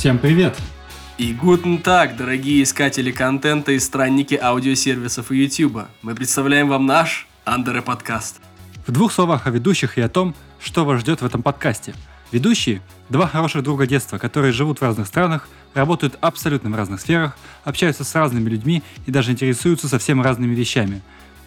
Всем привет! И guten так, дорогие искатели контента и странники аудиосервисов и YouTube. Мы представляем вам наш Андере подкаст. В двух словах о ведущих и о том, что вас ждет в этом подкасте. Ведущие – два хороших друга детства, которые живут в разных странах, работают абсолютно в разных сферах, общаются с разными людьми и даже интересуются совсем разными вещами.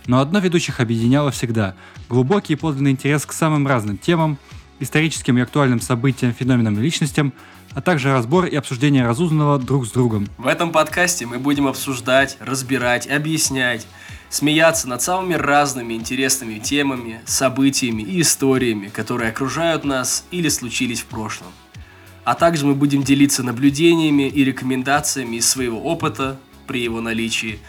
Но одно ведущих объединяло всегда – глубокий и подлинный интерес к самым разным темам, историческим и актуальным событиям, феноменам и личностям, а также разбор и обсуждение разузнанного друг с другом. В этом подкасте мы будем обсуждать, разбирать, объяснять, смеяться над самыми разными интересными темами, событиями и историями, которые окружают нас или случились в прошлом. А также мы будем делиться наблюдениями и рекомендациями из своего опыта при его наличии.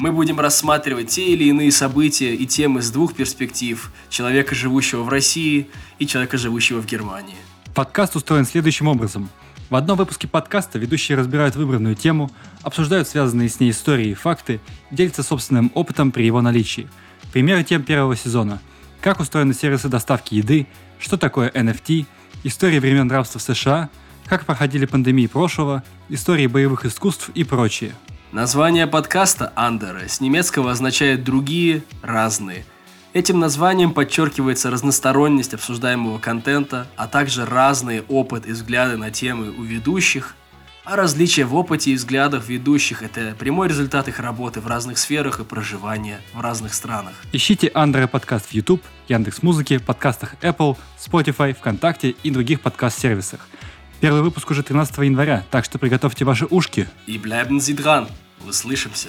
Мы будем рассматривать те или иные события и темы с двух перспектив – человека, живущего в России и человека, живущего в Германии. Подкаст устроен следующим образом – в одном выпуске подкаста ведущие разбирают выбранную тему, обсуждают связанные с ней истории и факты, делятся собственным опытом при его наличии. Примеры тем первого сезона. Как устроены сервисы доставки еды, что такое NFT, истории времен рабства в США, как проходили пандемии прошлого, истории боевых искусств и прочее. Название подкаста «Андеры» с немецкого означает «другие», «разные», Этим названием подчеркивается разносторонность обсуждаемого контента, а также разные опыт и взгляды на темы у ведущих, а различия в опыте и взглядах ведущих – это прямой результат их работы в разных сферах и проживания в разных странах. Ищите Андре подкаст в YouTube, Яндекс Музыки, подкастах Apple, Spotify, ВКонтакте и других подкаст-сервисах. Первый выпуск уже 13 января, так что приготовьте ваши ушки. И bleiben Sie dran. Услышимся.